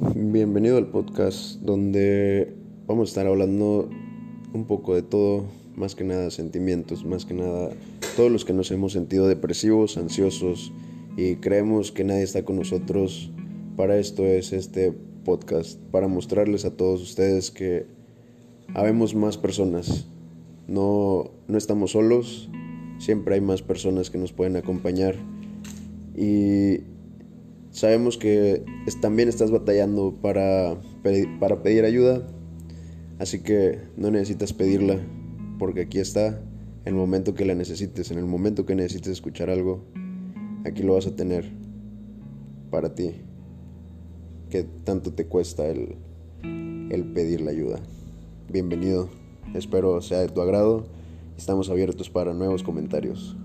Bienvenido al podcast donde vamos a estar hablando un poco de todo, más que nada sentimientos, más que nada todos los que nos hemos sentido depresivos, ansiosos y creemos que nadie está con nosotros. Para esto es este podcast, para mostrarles a todos ustedes que habemos más personas. No, no estamos solos, siempre hay más personas que nos pueden acompañar y sabemos que también estás batallando para, para pedir ayuda, así que no necesitas pedirla porque aquí está el momento que la necesites, en el momento que necesites escuchar algo, aquí lo vas a tener para ti. Que tanto te cuesta el, el pedir la ayuda. Bienvenido, espero sea de tu agrado. Estamos abiertos para nuevos comentarios.